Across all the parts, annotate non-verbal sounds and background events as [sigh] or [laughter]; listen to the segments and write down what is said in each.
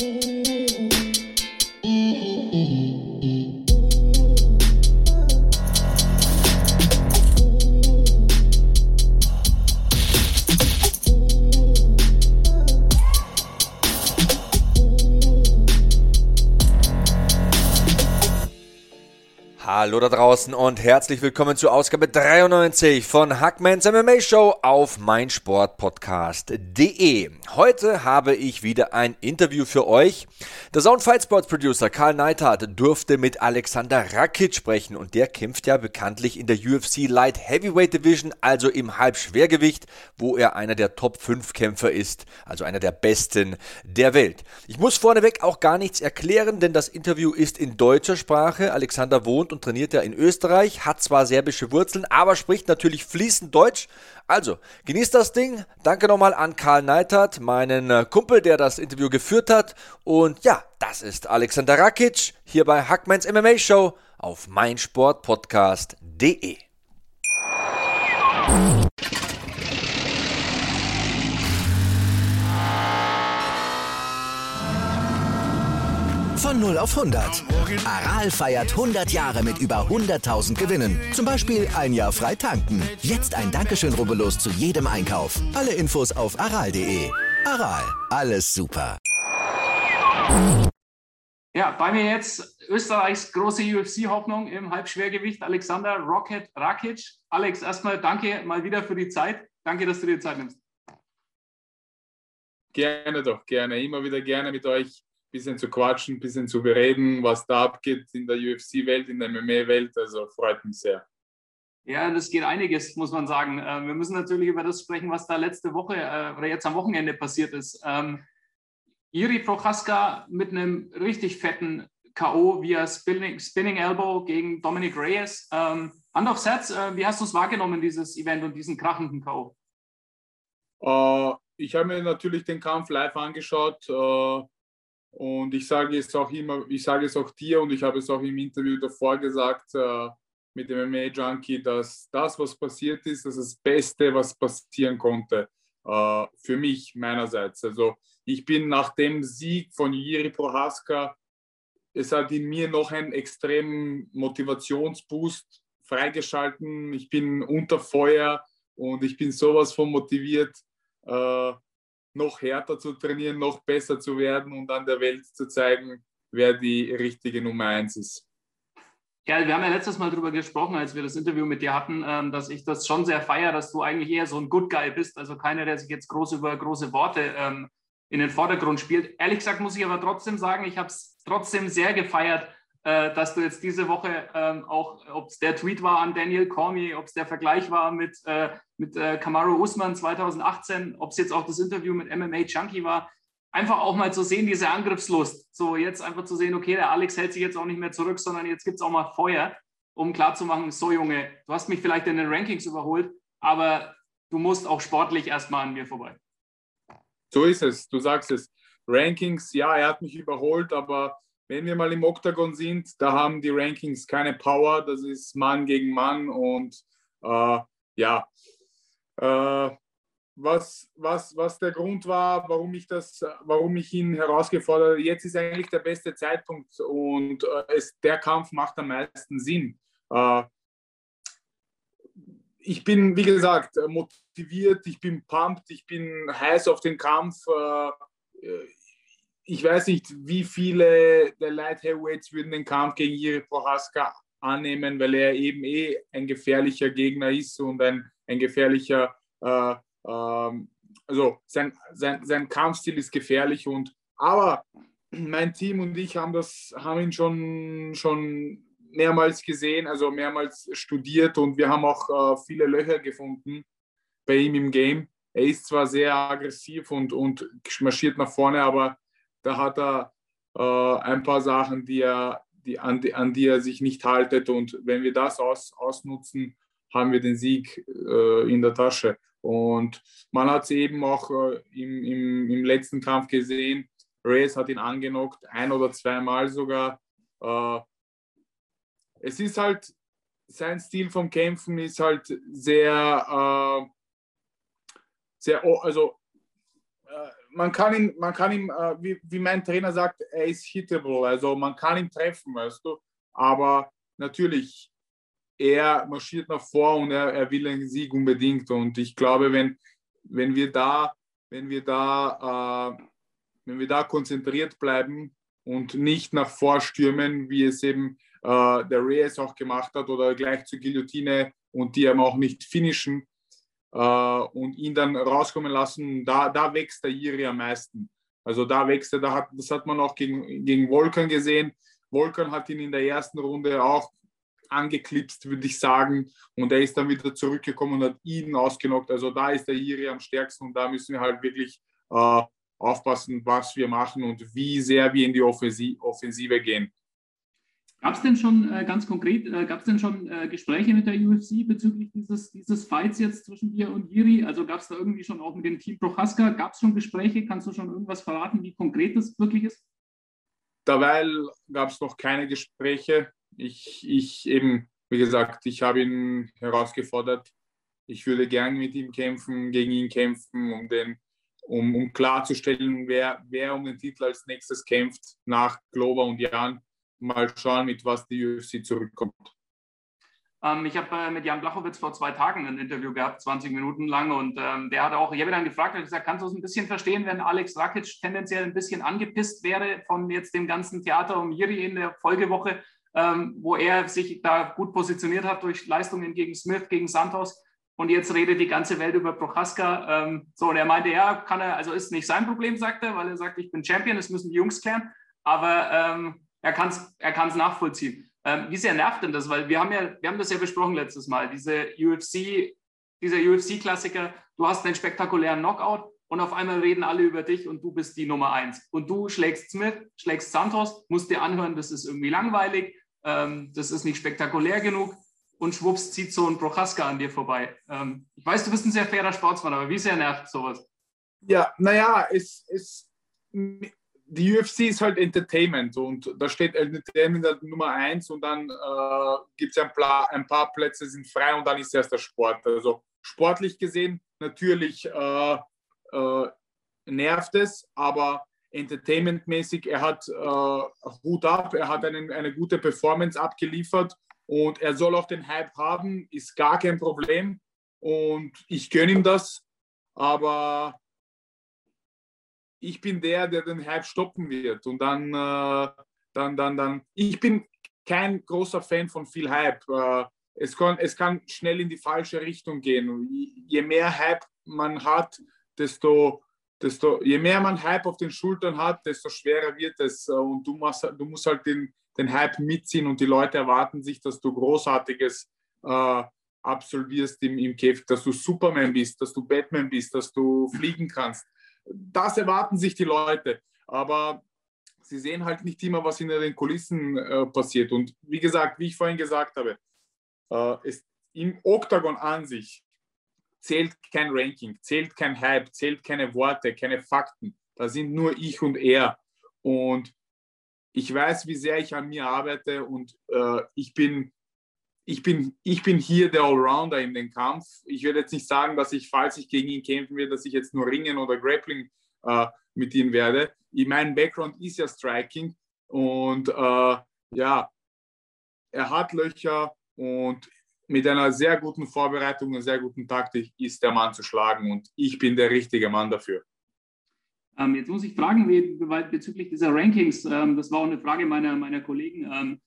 Mm-hmm. Hallo da draußen und herzlich willkommen zur Ausgabe 93 von Hackmans MMA Show auf meinsportpodcast.de. Heute habe ich wieder ein Interview für euch. Der Sound Fight Sports Producer Karl Neithardt durfte mit Alexander Rakic sprechen und der kämpft ja bekanntlich in der UFC Light Heavyweight Division, also im Halbschwergewicht, wo er einer der Top 5 Kämpfer ist, also einer der besten der Welt. Ich muss vorneweg auch gar nichts erklären, denn das Interview ist in deutscher Sprache. Alexander wohnt und trainiert ja in Österreich, hat zwar serbische Wurzeln, aber spricht natürlich fließend Deutsch. Also, genießt das Ding. Danke nochmal an Karl Neithardt, meinen äh, Kumpel, der das Interview geführt hat. Und ja, das ist Alexander Rakic hier bei Hackmans MMA Show auf meinsportpodcast.de. Von 0 auf 100. Aral feiert 100 Jahre mit über 100.000 Gewinnen. Zum Beispiel ein Jahr frei tanken. Jetzt ein Dankeschön, rubbellos zu jedem Einkauf. Alle Infos auf aral.de. Aral, alles super. Ja, bei mir jetzt Österreichs große UFC-Hoffnung im Halbschwergewicht, Alexander Rocket Rakic. Alex, erstmal danke mal wieder für die Zeit. Danke, dass du dir Zeit nimmst. Gerne doch, gerne. Immer wieder gerne mit euch bisschen zu quatschen, ein bisschen zu bereden, was da abgeht in der UFC-Welt, in der MMA-Welt. Also freut mich sehr. Ja, das geht einiges, muss man sagen. Äh, wir müssen natürlich über das sprechen, was da letzte Woche äh, oder jetzt am Wochenende passiert ist. Ähm, Iri Prochaska mit einem richtig fetten K.O. via Spinning, Spinning Elbow gegen Dominic Reyes. Ähm, Hand aufs Herz, äh, wie hast du es wahrgenommen, dieses Event und diesen krachenden K.O.? Uh, ich habe mir natürlich den Kampf live angeschaut. Uh, und ich sage es auch immer, ich sage es auch dir und ich habe es auch im Interview davor gesagt äh, mit dem MMA Junkie, dass das, was passiert ist, das ist das Beste, was passieren konnte. Äh, für mich meinerseits. Also ich bin nach dem Sieg von Jiri Prohaska, es hat in mir noch einen extremen Motivationsboost freigeschalten. Ich bin unter Feuer und ich bin sowas von motiviert. Äh, noch härter zu trainieren, noch besser zu werden und an der Welt zu zeigen, wer die richtige Nummer eins ist. Ja, wir haben ja letztes Mal darüber gesprochen, als wir das Interview mit dir hatten, ähm, dass ich das schon sehr feiere, dass du eigentlich eher so ein Good Guy bist, also keiner, der sich jetzt groß über große Worte ähm, in den Vordergrund spielt. Ehrlich gesagt muss ich aber trotzdem sagen, ich habe es trotzdem sehr gefeiert, äh, dass du jetzt diese Woche ähm, auch, ob es der Tweet war an Daniel Cormier, ob es der Vergleich war mit, äh, mit äh, Kamaru Usman 2018, ob es jetzt auch das Interview mit MMA Junkie war, einfach auch mal zu sehen, diese Angriffslust. So jetzt einfach zu sehen, okay, der Alex hält sich jetzt auch nicht mehr zurück, sondern jetzt gibt es auch mal Feuer, um klarzumachen, so Junge, du hast mich vielleicht in den Rankings überholt, aber du musst auch sportlich erstmal an mir vorbei. So ist es, du sagst es. Rankings, ja, er hat mich überholt, aber wenn wir mal im Oktagon sind, da haben die Rankings keine Power, das ist Mann gegen Mann und äh, ja, äh, was, was, was der Grund war, warum ich, das, warum ich ihn herausgefordert habe, jetzt ist eigentlich der beste Zeitpunkt und äh, es, der Kampf macht am meisten Sinn. Äh, ich bin, wie gesagt, motiviert, ich bin pumped, ich bin heiß auf den Kampf. Äh, ich weiß nicht, wie viele der Light Heavyweights würden den Kampf gegen Jiri Prohaska annehmen, weil er eben eh ein gefährlicher Gegner ist und ein, ein gefährlicher, äh, äh, also sein, sein, sein Kampfstil ist gefährlich und aber mein Team und ich haben das, haben ihn schon, schon mehrmals gesehen, also mehrmals studiert und wir haben auch äh, viele Löcher gefunden bei ihm im Game. Er ist zwar sehr aggressiv und, und marschiert nach vorne, aber da hat er äh, ein paar Sachen, die er, die, an, die, an die er sich nicht haltet. Und wenn wir das aus, ausnutzen, haben wir den Sieg äh, in der Tasche. Und man hat es eben auch äh, im, im, im, letzten Kampf gesehen. Reyes hat ihn angenockt, ein oder zweimal sogar. Äh, es ist halt, sein Stil vom Kämpfen ist halt sehr, äh, sehr, also man kann ihn, man kann ihm, äh, wie, wie mein Trainer sagt, er ist hittable, also man kann ihn treffen, weißt du. Aber natürlich, er marschiert nach vor und er, er will einen Sieg unbedingt. Und ich glaube, wenn, wenn wir da, wenn wir da, äh, wenn wir da konzentriert bleiben und nicht nach vorstürmen, wie es eben äh, der Reyes auch gemacht hat oder gleich zur Guillotine und die eben auch nicht finishen und ihn dann rauskommen lassen, da, da wächst der Jiri am meisten. Also da wächst er, da hat, das hat man auch gegen, gegen Volkan gesehen. Volkan hat ihn in der ersten Runde auch angeklipst, würde ich sagen. Und er ist dann wieder zurückgekommen und hat ihn ausgenockt. Also da ist der Jiri am stärksten und da müssen wir halt wirklich äh, aufpassen, was wir machen und wie sehr wir in die Offensive gehen. Gab es denn schon äh, ganz konkret, äh, gab es denn schon äh, Gespräche mit der UFC bezüglich dieses, dieses Fights jetzt zwischen dir und Jiri? Also gab es da irgendwie schon auch mit dem Team Prochaska, gab es schon Gespräche? Kannst du schon irgendwas verraten, wie konkret das wirklich ist? Dabei gab es noch keine Gespräche. Ich, ich eben, wie gesagt, ich habe ihn herausgefordert. Ich würde gern mit ihm kämpfen, gegen ihn kämpfen, um, den, um, um klarzustellen, wer, wer um den Titel als nächstes kämpft nach Glover und Jan mal schauen, mit was die UFC zurückkommt. Ähm, ich habe äh, mit Jan Blachowitz vor zwei Tagen ein Interview gehabt, 20 Minuten lang, und ähm, der hat auch, ich habe dann gefragt, er gesagt, kannst du es ein bisschen verstehen, wenn Alex Rakic tendenziell ein bisschen angepisst wäre von jetzt dem ganzen Theater um Jiri in der Folgewoche, ähm, wo er sich da gut positioniert hat durch Leistungen gegen Smith, gegen Santos. Und jetzt redet die ganze Welt über Prochaska. Ähm, so, und er meinte, ja, kann er, also ist nicht sein Problem, sagt er, weil er sagt, ich bin Champion, das müssen die Jungs klären. Aber ähm, er kann es er kann's nachvollziehen. Ähm, wie sehr nervt denn das? Weil wir haben ja, wir haben das ja besprochen letztes Mal, diese UFC, dieser UFC-Klassiker, du hast einen spektakulären Knockout und auf einmal reden alle über dich und du bist die Nummer eins. Und du schlägst Smith, schlägst Santos, musst dir anhören, das ist irgendwie langweilig, ähm, das ist nicht spektakulär genug und schwupps zieht so ein Prochaska an dir vorbei. Ähm, ich weiß, du bist ein sehr fairer Sportsmann, aber wie sehr nervt sowas? Ja, naja, es, es, die UFC ist halt Entertainment und da steht Entertainment Nummer eins und dann äh, gibt es ein, ein, paar Plätze sind frei und dann ist erst der Sport. Also sportlich gesehen natürlich äh, äh, nervt es, aber entertainmentmäßig, er hat äh, Hut ab, er hat einen, eine gute Performance abgeliefert und er soll auch den Hype haben, ist gar kein Problem und ich gönne ihm das, aber ich bin der, der den Hype stoppen wird. Und dann, äh, dann, dann, dann, ich bin kein großer Fan von viel Hype. Äh, es, kann, es kann schnell in die falsche Richtung gehen. Je mehr Hype man hat, desto, desto, je mehr man Hype auf den Schultern hat, desto schwerer wird es. Und du, musst, du musst halt den, den Hype mitziehen und die Leute erwarten sich, dass du Großartiges äh, absolvierst im, im Käfig, dass du Superman bist, dass du Batman bist, dass du fliegen kannst das erwarten sich die Leute. Aber sie sehen halt nicht immer, was in den Kulissen äh, passiert. Und wie gesagt, wie ich vorhin gesagt habe, äh, ist im Oktagon an sich zählt kein Ranking, zählt kein Hype, zählt keine Worte, keine Fakten. Da sind nur ich und er. Und ich weiß, wie sehr ich an mir arbeite und äh, ich bin ich bin, ich bin hier der Allrounder in den Kampf. Ich werde jetzt nicht sagen, dass ich, falls ich gegen ihn kämpfen werde, dass ich jetzt nur Ringen oder Grappling äh, mit ihm werde. Mein Background ist ja Striking und äh, ja, er hat Löcher und mit einer sehr guten Vorbereitung und sehr guten Taktik ist der Mann zu schlagen und ich bin der richtige Mann dafür. Ähm, jetzt muss ich fragen, wie, bezüglich dieser Rankings, ähm, das war auch eine Frage meiner, meiner Kollegen. Ähm,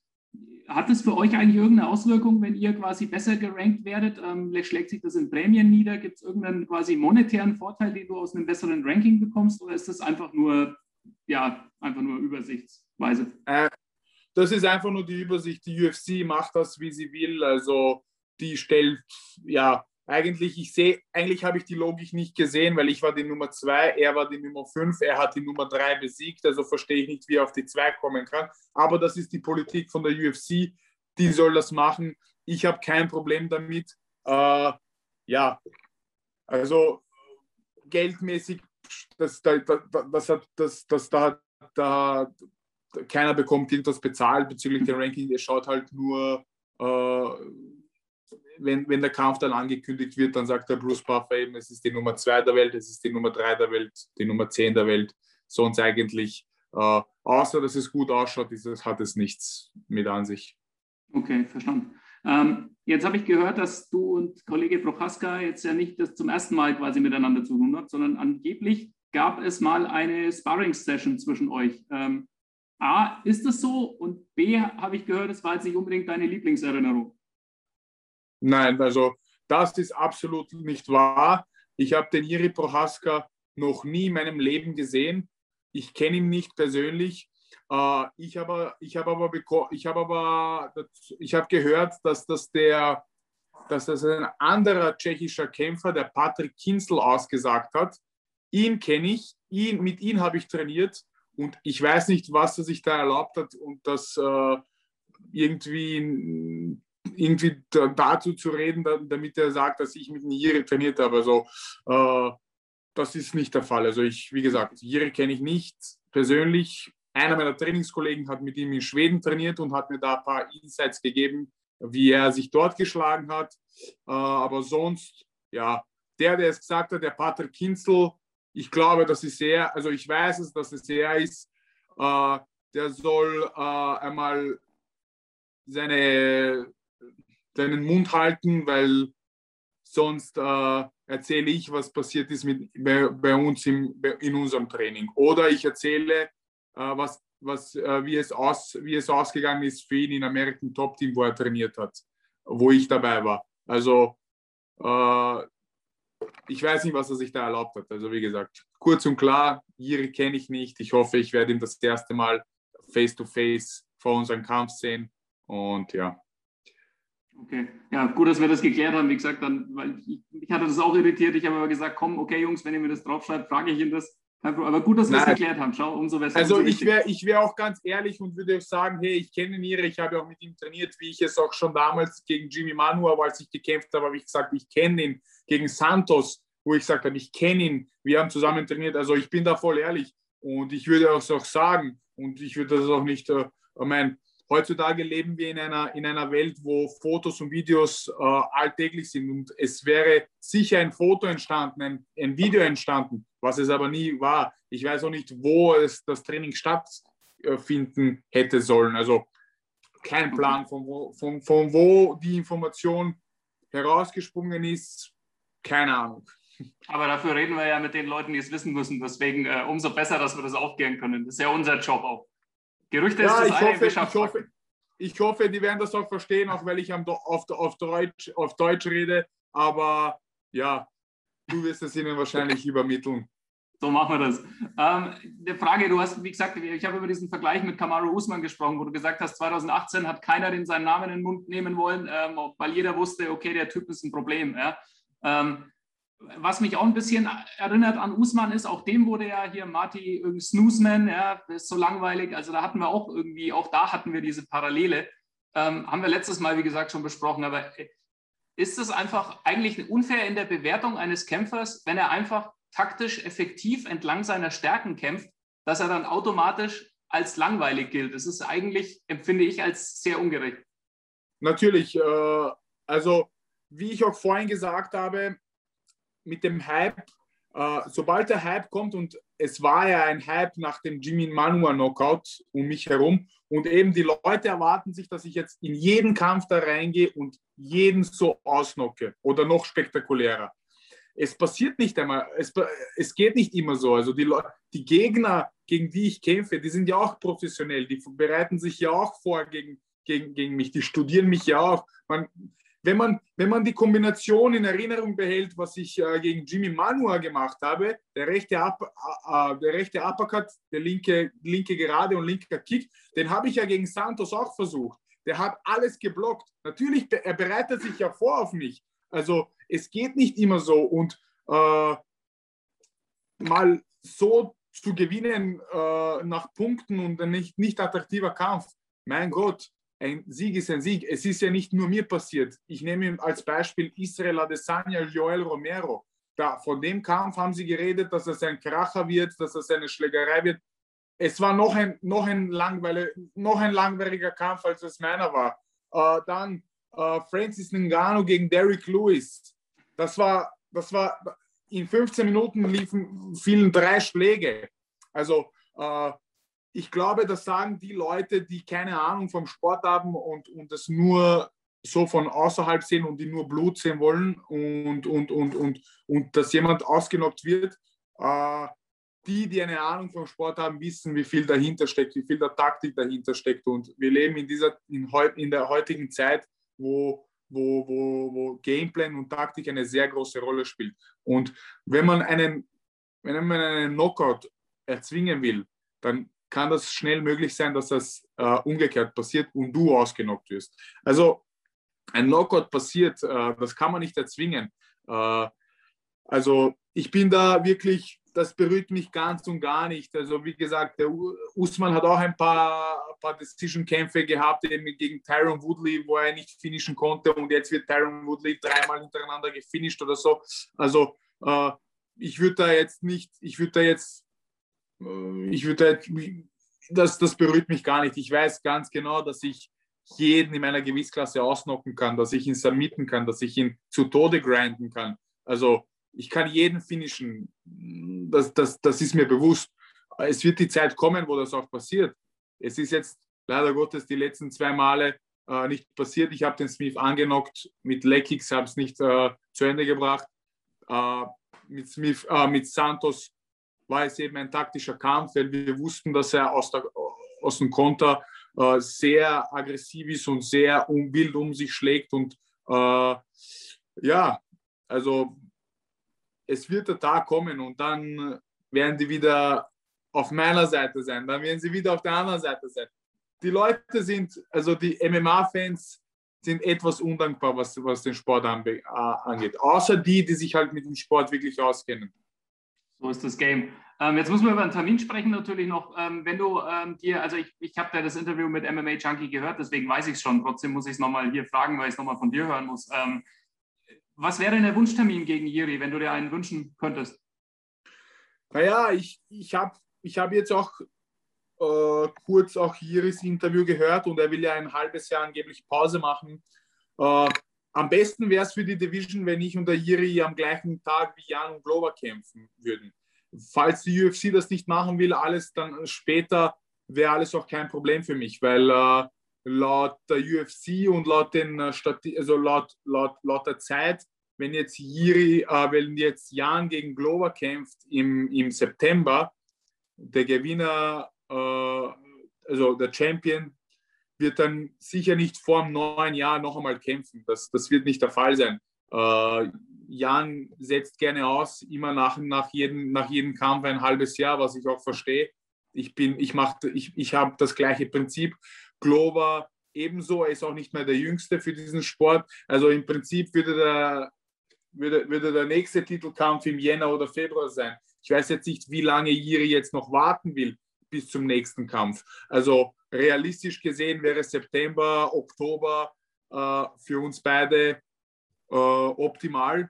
hat es für euch eigentlich irgendeine Auswirkung, wenn ihr quasi besser gerankt werdet? Ähm, schlägt sich das in Prämien nieder? Gibt es irgendeinen quasi monetären Vorteil, den du aus einem besseren Ranking bekommst? Oder ist das einfach nur, ja, einfach nur übersichtsweise? Äh, das ist einfach nur die Übersicht. Die UFC macht das, wie sie will. Also die stellt ja eigentlich, ich sehe, eigentlich habe ich die Logik nicht gesehen, weil ich war die Nummer zwei, er war die Nummer fünf, er hat die Nummer drei besiegt, also verstehe ich nicht, wie er auf die zwei kommen kann. Aber das ist die Politik von der UFC, die soll das machen. Ich habe kein Problem damit. Äh, ja, also geldmäßig, das, das, das, hat, das, das, da, da, keiner bekommt irgendwas bezahlt bezüglich der Ranking, der schaut halt nur. Äh, wenn, wenn der Kampf dann angekündigt wird, dann sagt der Bruce Buffer eben, es ist die Nummer 2 der Welt, es ist die Nummer 3 der Welt, die Nummer 10 der Welt. Sonst eigentlich, äh, außer dass es gut ausschaut, ist, hat es nichts mit an sich. Okay, verstanden. Ähm, jetzt habe ich gehört, dass du und Kollege Prochaska jetzt ja nicht das zum ersten Mal quasi miteinander zu tun habt, sondern angeblich gab es mal eine Sparring-Session zwischen euch. Ähm, A, ist das so? Und B, habe ich gehört, es war jetzt nicht unbedingt deine Lieblingserinnerung. Nein, also das ist absolut nicht wahr. Ich habe den Jiri Prohaska noch nie in meinem Leben gesehen. Ich kenne ihn nicht persönlich. Äh, ich habe ich hab aber, ich hab aber ich hab gehört, dass das, der, dass das ein anderer tschechischer Kämpfer, der Patrick Kinzel, ausgesagt hat. Ihn kenne ich, ihn, mit ihm habe ich trainiert und ich weiß nicht, was er sich da erlaubt hat und das äh, irgendwie irgendwie dazu zu reden, damit er sagt, dass ich mit Jiri trainiert habe. Also äh, das ist nicht der Fall. Also ich, wie gesagt, Jiri kenne ich nicht persönlich. Einer meiner Trainingskollegen hat mit ihm in Schweden trainiert und hat mir da ein paar Insights gegeben, wie er sich dort geschlagen hat. Äh, aber sonst, ja, der, der es gesagt hat, der Patrick Kinzel, ich glaube, das ist er, also ich weiß es, dass es er ist, äh, der soll äh, einmal seine deinen Mund halten, weil sonst äh, erzähle ich, was passiert ist mit, bei, bei uns im, in unserem Training. Oder ich erzähle, äh, was, was, äh, wie, es aus, wie es ausgegangen ist für ihn in American Top Team, wo er trainiert hat, wo ich dabei war. Also äh, ich weiß nicht, was er sich da erlaubt hat. Also wie gesagt, kurz und klar, Jiri kenne ich nicht. Ich hoffe, ich werde ihn das erste Mal face-to-face -face vor unserem Kampf sehen. Und ja. Okay, ja, gut, dass wir das geklärt haben. Wie gesagt, dann, weil ich, mich hatte das auch irritiert. Ich habe aber gesagt, komm, okay, Jungs, wenn ihr mir das draufschreibt, frage ich ihn das. Aber gut, dass wir es geklärt haben. Schau, umso besser. Also umso ich wäre ich wär auch ganz ehrlich und würde sagen, hey, ich kenne Nire, ich habe auch mit ihm trainiert, wie ich es auch schon damals gegen Jimmy Manua, als ich gekämpft habe, habe ich gesagt, ich kenne ihn. Gegen Santos, wo ich gesagt habe, ich kenne ihn, wir haben zusammen trainiert. Also ich bin da voll ehrlich und ich würde auch sagen und ich würde das auch nicht, äh, mein, Heutzutage leben wir in einer, in einer Welt, wo Fotos und Videos äh, alltäglich sind und es wäre sicher ein Foto entstanden, ein, ein, Video entstanden, was es aber nie war. Ich weiß auch nicht, wo es das Training stattfinden hätte sollen. Also kein Plan, von wo, von, von wo die Information herausgesprungen ist, keine Ahnung. Aber dafür reden wir ja mit den Leuten, die es wissen müssen. Deswegen äh, umso besser, dass wir das aufklären können. Das ist ja unser Job auch. Gerüchte ja, ist das ich eine, hoffe, ich hoffe, ich hoffe, die werden das auch verstehen, auch weil ich auf, auf, Deutsch, auf Deutsch rede. Aber ja, du wirst es ihnen wahrscheinlich [laughs] übermitteln. So machen wir das. Ähm, eine Frage, du hast, wie gesagt, ich habe über diesen Vergleich mit Kamaru Usman gesprochen, wo du gesagt hast, 2018 hat keiner den seinen Namen in den Mund nehmen wollen, ähm, weil jeder wusste, okay, der Typ ist ein Problem. Ja? Ähm, was mich auch ein bisschen erinnert an Usman ist, auch dem wurde ja hier Marty Snoozman, ja, ist so langweilig. Also da hatten wir auch irgendwie, auch da hatten wir diese Parallele. Ähm, haben wir letztes Mal, wie gesagt, schon besprochen. Aber äh, ist es einfach eigentlich unfair in der Bewertung eines Kämpfers, wenn er einfach taktisch effektiv entlang seiner Stärken kämpft, dass er dann automatisch als langweilig gilt? Das ist eigentlich, empfinde ich, als sehr ungerecht. Natürlich. Äh, also, wie ich auch vorhin gesagt habe, mit dem Hype, äh, sobald der Hype kommt und es war ja ein Hype nach dem Jimmy Manua Knockout um mich herum und eben die Leute erwarten sich, dass ich jetzt in jeden Kampf da reingehe und jeden so ausnocke oder noch spektakulärer. Es passiert nicht einmal, es, es geht nicht immer so. Also die, die Gegner, gegen die ich kämpfe, die sind ja auch professionell, die bereiten sich ja auch vor gegen, gegen, gegen mich, die studieren mich ja auch. Man, wenn man, wenn man die Kombination in Erinnerung behält, was ich äh, gegen Jimmy Manua gemacht habe, der rechte, Up, äh, der rechte Uppercut, der linke, linke Gerade und linker Kick, den habe ich ja gegen Santos auch versucht. Der hat alles geblockt. Natürlich, er bereitet sich ja vor auf mich. Also es geht nicht immer so. Und äh, mal so zu gewinnen äh, nach Punkten und ein nicht, nicht attraktiver Kampf, mein Gott, ein Sieg ist ein Sieg. Es ist ja nicht nur mir passiert. Ich nehme als Beispiel Israel Adesanya, Joel Romero. Da, von dem Kampf haben sie geredet, dass es ein Kracher wird, dass es eine Schlägerei wird. Es war noch ein, noch ein, noch ein langweiliger Kampf, als es meiner war. Äh, dann äh, Francis Ngannou gegen Derrick Lewis. Das war, das war, in 15 Minuten liefen, fielen drei Schläge. Also äh, ich glaube, das sagen die Leute, die keine Ahnung vom Sport haben und, und das nur so von außerhalb sehen und die nur Blut sehen wollen und, und, und, und, und dass jemand ausgenockt wird. Äh, die, die eine Ahnung vom Sport haben, wissen, wie viel dahinter steckt, wie viel der Taktik dahinter steckt. Und wir leben in, dieser, in, in der heutigen Zeit, wo, wo, wo, wo Gameplan und Taktik eine sehr große Rolle spielt. Und wenn man einen, wenn man einen Knockout erzwingen will, dann kann das schnell möglich sein, dass das äh, umgekehrt passiert und du ausgenockt wirst. Also ein Knockout passiert, äh, das kann man nicht erzwingen. Äh, also ich bin da wirklich, das berührt mich ganz und gar nicht. Also wie gesagt, der Usman hat auch ein paar, paar Decision-Kämpfe gehabt, eben gegen Tyron Woodley, wo er nicht finishen konnte und jetzt wird Tyron Woodley dreimal hintereinander gefinisht oder so. Also äh, ich würde da jetzt nicht, ich würde da jetzt ich würde, das, das berührt mich gar nicht. Ich weiß ganz genau, dass ich jeden in meiner Gewichtsklasse ausnocken kann, dass ich ihn submitten kann, dass ich ihn zu Tode grinden kann. Also ich kann jeden finishen. Das, das, das ist mir bewusst. Es wird die Zeit kommen, wo das auch passiert. Es ist jetzt leider Gottes die letzten zwei Male äh, nicht passiert. Ich habe den Smith angenockt mit Leckix, habe es nicht äh, zu Ende gebracht. Äh, mit, Smith, äh, mit Santos war es eben ein taktischer Kampf, weil wir wussten, dass er aus, der, aus dem Konter äh, sehr aggressiv ist und sehr um, wild um sich schlägt. Und äh, ja, also es wird der Tag kommen und dann werden die wieder auf meiner Seite sein, dann werden sie wieder auf der anderen Seite sein. Die Leute sind, also die MMA-Fans sind etwas undankbar, was, was den Sport angeht. Außer die, die sich halt mit dem Sport wirklich auskennen. So ist das Game. Ähm, jetzt müssen wir über einen Termin sprechen, natürlich noch. Ähm, wenn du ähm, dir, also ich, ich habe ja das Interview mit MMA Junkie gehört, deswegen weiß ich es schon. Trotzdem muss ich es nochmal hier fragen, weil ich es nochmal von dir hören muss. Ähm, was wäre denn der Wunschtermin gegen Jiri, wenn du dir einen wünschen könntest? Naja, ich, ich habe ich hab jetzt auch äh, kurz auch Jiris Interview gehört und er will ja ein halbes Jahr angeblich Pause machen. Äh, am besten wäre es für die Division, wenn ich und der Jiri am gleichen Tag wie Jan und Glover kämpfen würden. Falls die UFC das nicht machen will, alles dann später wäre alles auch kein Problem für mich, weil äh, laut der UFC und laut den äh, also laut, laut, laut der Zeit, wenn jetzt Jiri, äh, wenn jetzt Jan gegen Glover kämpft im, im September, der Gewinner, äh, also der Champion wird dann sicher nicht vor dem neuen Jahr noch einmal kämpfen. Das, das wird nicht der Fall sein. Äh, Jan setzt gerne aus, immer nach, nach, jedem, nach jedem Kampf ein halbes Jahr, was ich auch verstehe. Ich, ich, ich, ich habe das gleiche Prinzip. Glover ebenso, er ist auch nicht mehr der Jüngste für diesen Sport. Also im Prinzip würde der, würde, würde der nächste Titelkampf im Jänner oder Februar sein. Ich weiß jetzt nicht, wie lange Jiri jetzt noch warten will bis zum nächsten Kampf. Also realistisch gesehen wäre September, Oktober äh, für uns beide äh, optimal.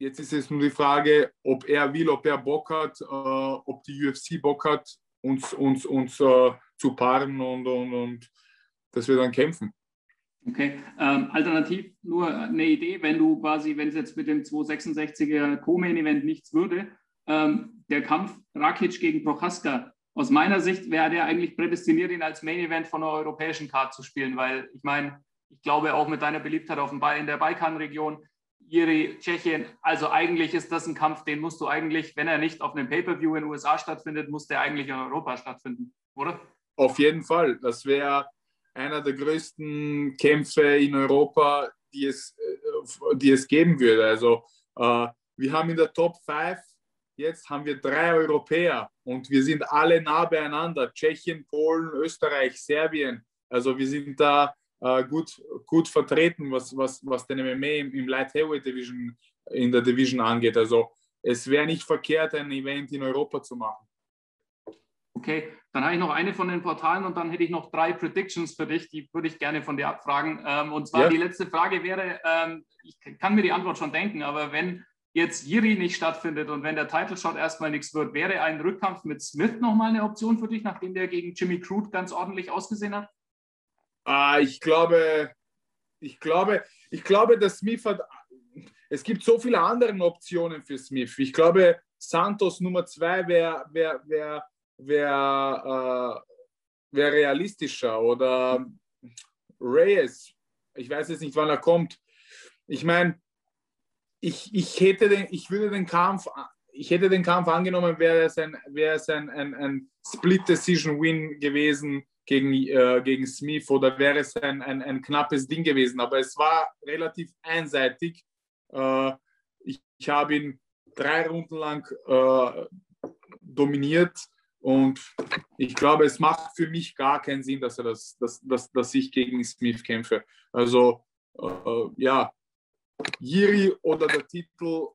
Jetzt ist es nur die Frage, ob er will, ob er Bock hat, äh, ob die UFC Bock hat, uns, uns, uns äh, zu paaren und, und, und dass wir dann kämpfen. Okay, ähm, alternativ nur eine Idee, wenn du quasi, wenn es jetzt mit dem 266er Co-Main-Event nichts würde, ähm, der Kampf Rakic gegen Prochaska, aus meiner Sicht wäre der eigentlich prädestiniert, ihn als Main Event von der europäischen Card zu spielen, weil ich meine, ich glaube auch mit deiner Beliebtheit auf dem in der Balkanregion, Iri, Tschechien, also eigentlich ist das ein Kampf, den musst du eigentlich, wenn er nicht auf einem Pay-Per-View in den USA stattfindet, muss der eigentlich in Europa stattfinden, oder? Auf jeden Fall. Das wäre einer der größten Kämpfe in Europa, die es, äh, die es geben würde. Also äh, wir haben in der Top 5 Jetzt haben wir drei Europäer und wir sind alle nah beieinander. Tschechien, Polen, Österreich, Serbien. Also wir sind da äh, gut, gut vertreten, was, was, was den MMA im, im Light Heavyweight Division in der Division angeht. Also es wäre nicht verkehrt, ein Event in Europa zu machen. Okay, dann habe ich noch eine von den Portalen und dann hätte ich noch drei Predictions für dich, die würde ich gerne von dir abfragen. Ähm, und zwar ja. die letzte Frage wäre, ähm, ich kann mir die Antwort schon denken, aber wenn jetzt Jiri nicht stattfindet und wenn der Title Shot erstmal nichts wird, wäre ein Rückkampf mit Smith nochmal eine Option für dich, nachdem der gegen Jimmy Crude ganz ordentlich ausgesehen hat? Ah, ich glaube, ich glaube, ich glaube, dass Smith hat. Es gibt so viele andere Optionen für Smith. Ich glaube, Santos Nummer zwei wäre wär, wär, wär, äh, wär realistischer oder Reyes. Ich weiß jetzt nicht, wann er kommt. Ich meine, ich, ich hätte den, ich würde den Kampf, ich hätte den Kampf angenommen, wäre es ein, wäre es ein, ein, ein Split-Decision-Win gewesen gegen, äh, gegen Smith oder wäre es ein, ein, ein, knappes Ding gewesen. Aber es war relativ einseitig. Äh, ich, ich habe ihn drei Runden lang äh, dominiert und ich glaube, es macht für mich gar keinen Sinn, dass, er das, dass, dass, dass ich gegen Smith kämpfe. Also äh, ja, Jiri oder der Titel,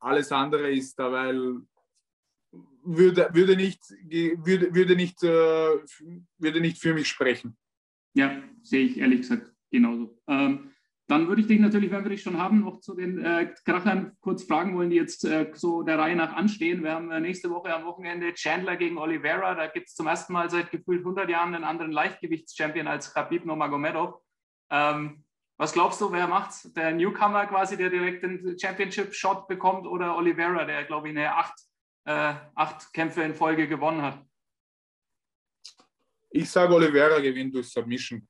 alles andere ist da, weil würde, würde, nicht, würde, würde, nicht, äh, würde nicht für mich sprechen. Ja, sehe ich ehrlich gesagt genauso. Ähm, dann würde ich dich natürlich, wenn wir dich schon haben, noch zu den äh, Krachern kurz fragen wollen, die jetzt äh, so der Reihe nach anstehen. Wir haben äh, nächste Woche am Wochenende Chandler gegen Oliveira. Da gibt es zum ersten Mal seit gefühlt 100 Jahren einen anderen Leichtgewichtschampion als Khabib Nurmagomedov. Ähm, was glaubst du, wer macht's? Der Newcomer quasi, der direkt den Championship-Shot bekommt oder Oliveira, der, glaube ich, eine acht, äh, acht Kämpfe in Folge gewonnen hat? Ich sage, Oliveira gewinnt durch Submission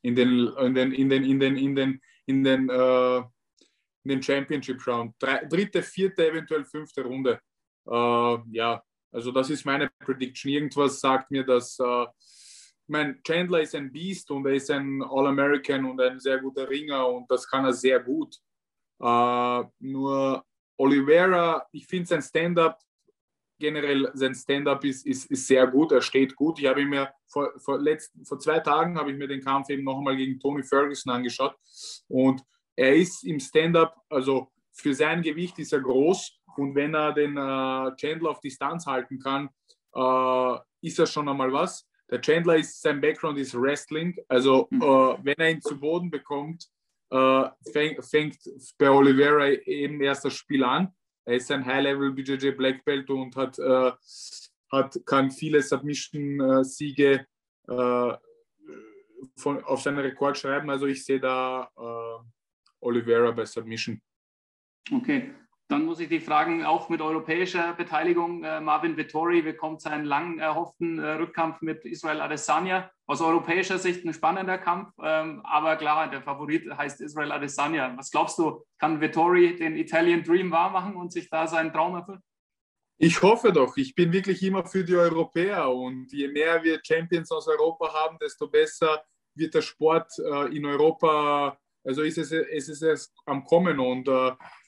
in den, in den, in den, in den, in den, in den, äh, in den Championship Round. Drei, dritte, vierte, eventuell fünfte Runde. Äh, ja, also das ist meine Prediction. Irgendwas sagt mir, dass äh, mein Chandler ist ein Beast und er ist ein All-American und ein sehr guter Ringer und das kann er sehr gut. Äh, nur Oliveira, ich finde sein Stand-up generell sein Stand-up ist, ist, ist sehr gut, er steht gut. Ich habe mir vor, vor, letzten, vor zwei Tagen habe ich mir den Kampf eben noch einmal gegen Tony Ferguson angeschaut und er ist im Stand-up, also für sein Gewicht ist er groß und wenn er den äh, Chandler auf Distanz halten kann, äh, ist er schon einmal was. Der Chandler ist, sein Background ist Wrestling, also mhm. äh, wenn er ihn zu Boden bekommt, äh, fängt, fängt bei Oliveira eben erst das Spiel an er ist ein High-Level BJJ Black Belt und hat, äh, hat, kann viele Submission-Siege äh, von, auf seinen Rekord schreiben. Also ich sehe da äh, Oliveira bei Submission. Okay. Dann muss ich dich fragen, auch mit europäischer Beteiligung, äh, Marvin Vittori bekommt seinen lang erhofften äh, Rückkampf mit Israel Adesanya. Aus europäischer Sicht ein spannender Kampf, ähm, aber klar, der Favorit heißt Israel Adesanya. Was glaubst du, kann Vittori den Italian Dream wahrmachen und sich da seinen Traum erfüllen? Ich hoffe doch. Ich bin wirklich immer für die Europäer und je mehr wir Champions aus Europa haben, desto besser wird der Sport äh, in Europa, also ist es, es ist es am Kommen und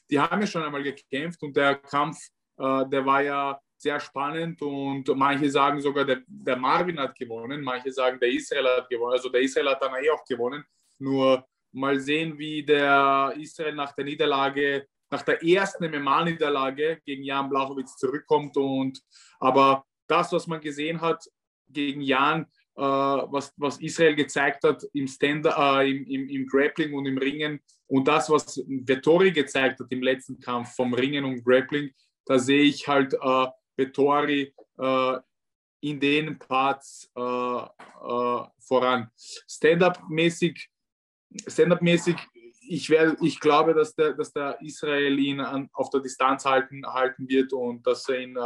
die haben ja schon einmal gekämpft und der Kampf, äh, der war ja sehr spannend und manche sagen sogar, der, der, Marvin hat gewonnen, manche sagen, der Israel hat gewonnen. Also der Israel hat dann eh auch gewonnen. Nur mal sehen, wie der Israel nach der Niederlage, nach der ersten MMA-Niederlage gegen Jan Blachowitz zurückkommt. Und, aber das, was man gesehen hat gegen Jan, was, was Israel gezeigt hat im, Stand, äh, im, im, im, Grappling und im Ringen und das, was Vettori gezeigt hat im letzten Kampf vom Ringen und Grappling, da sehe ich halt äh, Vettori äh, in den Parts äh, äh, voran. Stand-up-mäßig, Stand-up-mäßig, ich, ich glaube, dass der, dass der Israel ihn an, auf der Distanz halten, halten wird und dass er ihn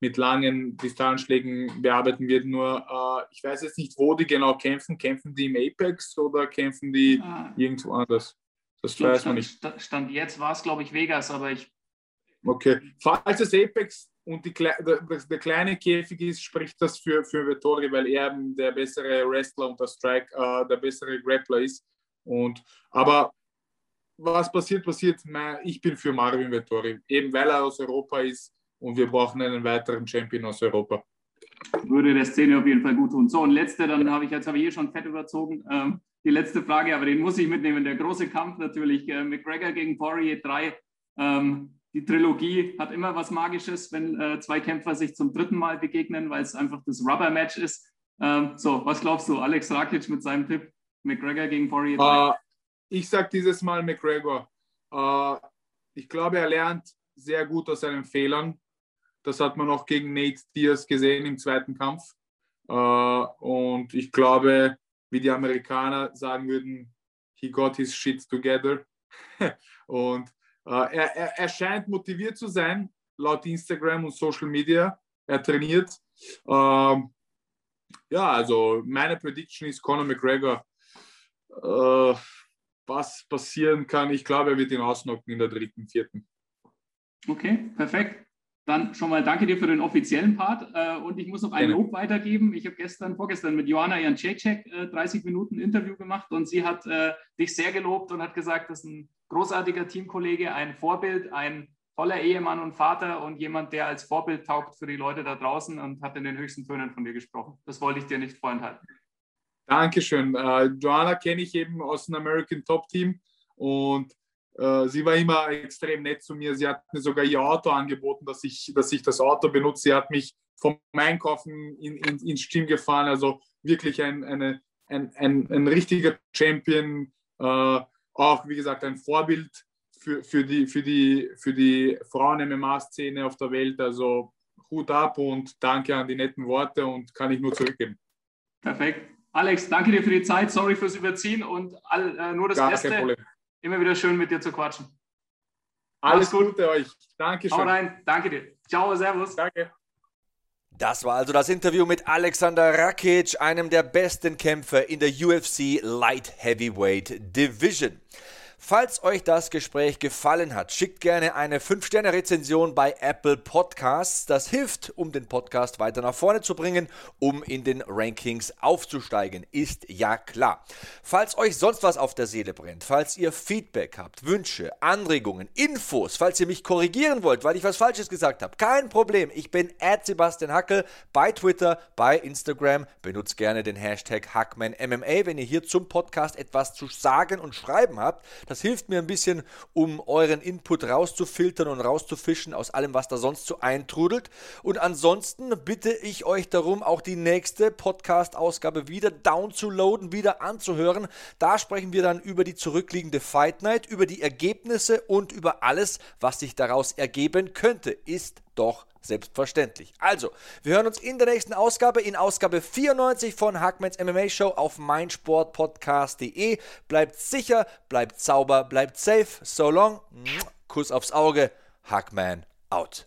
mit langen Distanzschlägen bearbeiten wird. Nur äh, ich weiß jetzt nicht, wo die genau kämpfen. Kämpfen die im Apex oder kämpfen die ah. irgendwo anders? Das glaub, weiß man nicht. Stand jetzt war es, glaube ich, Vegas, aber ich. Okay. Falls es Apex und die, der, der, kleine Käfig ist, spricht das für, für Vettori, weil er der bessere Wrestler und der Strike äh, der bessere Grappler ist. Und, aber was passiert, passiert. Ich bin für Marvin Vettori, eben weil er aus Europa ist und wir brauchen einen weiteren Champion aus Europa. Würde der Szene auf jeden Fall gut tun. So, und letzte, dann habe ich, jetzt habe ich hier schon fett überzogen. Ähm, die letzte Frage, aber den muss ich mitnehmen. Der große Kampf natürlich, äh, McGregor gegen Poirier 3. Ähm, die Trilogie hat immer was Magisches, wenn äh, zwei Kämpfer sich zum dritten Mal begegnen, weil es einfach das Rubber-Match ist. Ähm, so, was glaubst du, Alex Rakic mit seinem Tipp, McGregor gegen Poirier 3? Uh, äh, ich sage dieses Mal McGregor. Uh, ich glaube, er lernt sehr gut aus seinen Fehlern. Das hat man auch gegen Nate Diaz gesehen im zweiten Kampf. Uh, und ich glaube, wie die Amerikaner sagen würden, he got his shit together. [laughs] und äh, er, er, er, scheint motiviert zu sein, laut Instagram und Social Media. Er trainiert. Ähm, ja, also meine Prediction ist Conor McGregor. Äh, was passieren kann, ich glaube, er wird ihn ausnocken in der dritten, vierten. Okay, perfekt. Dann schon mal danke dir für den offiziellen Part. Äh, und ich muss noch ein Lob weitergeben. Ich habe gestern, vorgestern mit Joanna Janczek 30 Minuten Interview gemacht und sie hat dich sehr gelobt und hat gesagt, das ist ein großartiger Teamkollege, ein Vorbild, ein toller Ehemann und Vater und jemand, der als Vorbild taugt für die Leute da draußen und hat in den höchsten Tönen von dir gesprochen. Das wollte ich dir nicht vorenthalten. Dankeschön. Joanna kenne ich eben aus dem American Top Team und sie war immer extrem nett zu mir. Sie hat mir sogar ihr Auto angeboten, dass ich, dass ich das Auto benutze. Sie hat mich vom Einkaufen in, in, ins Team gefahren. Also wirklich ein, eine, ein, ein, ein richtiger Champion. Uh, auch, wie gesagt, ein Vorbild für, für die, für die, für die Frauen-MMA-Szene auf der Welt. Also Hut ab und danke an die netten Worte und kann ich nur zurückgeben. Perfekt. Alex, danke dir für die Zeit. Sorry fürs Überziehen und all, äh, nur das Gar Beste. Immer wieder schön mit dir zu quatschen. Alles Gute euch. Dankeschön. Hau rein. Danke dir. Ciao, Servus. Danke. Das war also das Interview mit Alexander Rakic, einem der besten Kämpfer in der UFC Light Heavyweight Division. Falls euch das Gespräch gefallen hat, schickt gerne eine 5-Sterne-Rezension bei Apple Podcasts. Das hilft, um den Podcast weiter nach vorne zu bringen, um in den Rankings aufzusteigen, ist ja klar. Falls euch sonst was auf der Seele brennt, falls ihr Feedback habt, Wünsche, Anregungen, Infos, falls ihr mich korrigieren wollt, weil ich was Falsches gesagt habe, kein Problem. Ich bin Sebastian Hackel bei Twitter, bei Instagram. Benutzt gerne den Hashtag HackmanMMA, wenn ihr hier zum Podcast etwas zu sagen und schreiben habt. Das hilft mir ein bisschen, um euren Input rauszufiltern und rauszufischen aus allem, was da sonst so eintrudelt. Und ansonsten bitte ich euch darum, auch die nächste Podcast-Ausgabe wieder downzuladen, wieder anzuhören. Da sprechen wir dann über die zurückliegende Fight Night, über die Ergebnisse und über alles, was sich daraus ergeben könnte. Ist doch selbstverständlich. Also, wir hören uns in der nächsten Ausgabe, in Ausgabe 94 von Hackmans MMA Show auf meinsportpodcast.de. Bleibt sicher, bleibt sauber, bleibt safe. So long. Kuss aufs Auge. Hackman out.